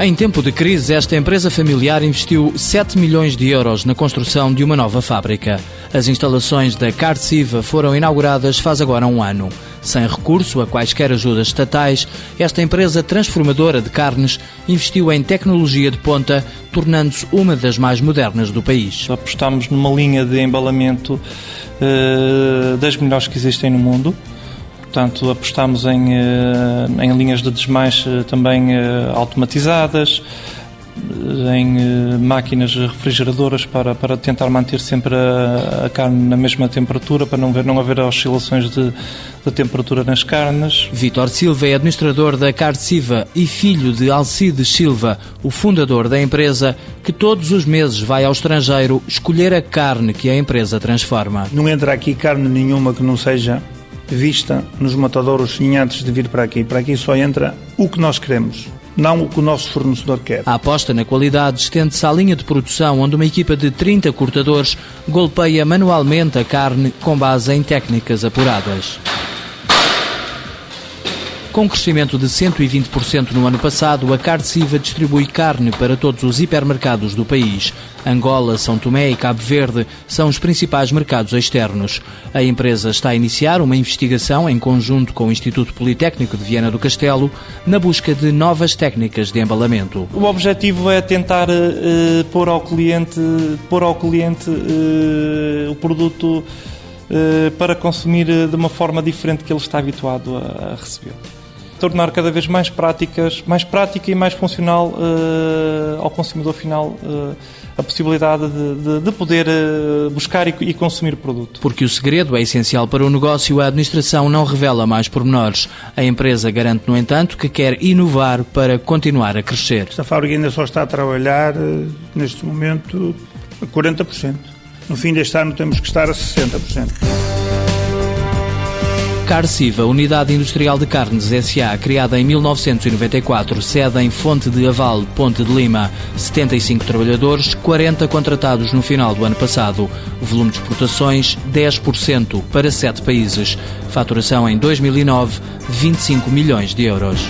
Em tempo de crise, esta empresa familiar investiu 7 milhões de euros na construção de uma nova fábrica. As instalações da Carciva foram inauguradas faz agora um ano. Sem recurso a quaisquer ajudas estatais, esta empresa transformadora de carnes investiu em tecnologia de ponta, tornando-se uma das mais modernas do país. Apostamos numa linha de embalamento uh, das melhores que existem no mundo Portanto, apostamos em, eh, em linhas de desmanche também eh, automatizadas, em máquinas refrigeradoras para, para tentar manter sempre a, a, carne na mesma temperatura, para não, ver, não haver oscilações de, de temperatura nas carnes. Vítor Silva é administrador da Carciva e filho de Alcides Silva, o fundador da empresa, que todos os meses vai ao estrangeiro escolher a carne que a empresa transforma. Não entra aqui carne nenhuma que não seja vista nos matadouros antes de vir para aqui. Para aqui só entra o que nós queremos, não o que o nosso fornecedor quer. A aposta na qualidade estende-se à linha de produção, onde uma equipa de 30 cortadores golpeia manualmente a carne com base em técnicas apuradas. Com crescimento de 120% no ano passado, a Carciva distribui carne para todos os hipermercados do país. Angola, São Tomé e Cabo Verde são os principais mercados externos. A empresa está a iniciar uma investigação em conjunto com o Instituto Politécnico de Viana do Castelo na busca de novas técnicas de embalamento. O objetivo é tentar uh, pôr ao cliente, pôr ao cliente uh, o produto uh, para consumir de uma forma diferente que ele está habituado a, a receber tornar cada vez mais práticas, mais prática e mais funcional uh, ao consumidor final uh, a possibilidade de, de, de poder uh, buscar e, e, consumir o produto. Porque o segredo é essencial para o negócio, a administração não revela mais pormenores. A empresa garante, no entanto, que quer inovar para continuar a crescer. Esta fábrica ainda só está a trabalhar, neste momento, a 40%. No fim deste ano temos que estar a 60%. Carciva, Unidade Industrial de Carnes SA, criada em 1994, sede em Fonte de Aval, Ponte de Lima. 75 trabalhadores, 40 contratados no final do ano passado. Volume de exportações 10% para 7 países. Faturação em 2009, 25 milhões de euros.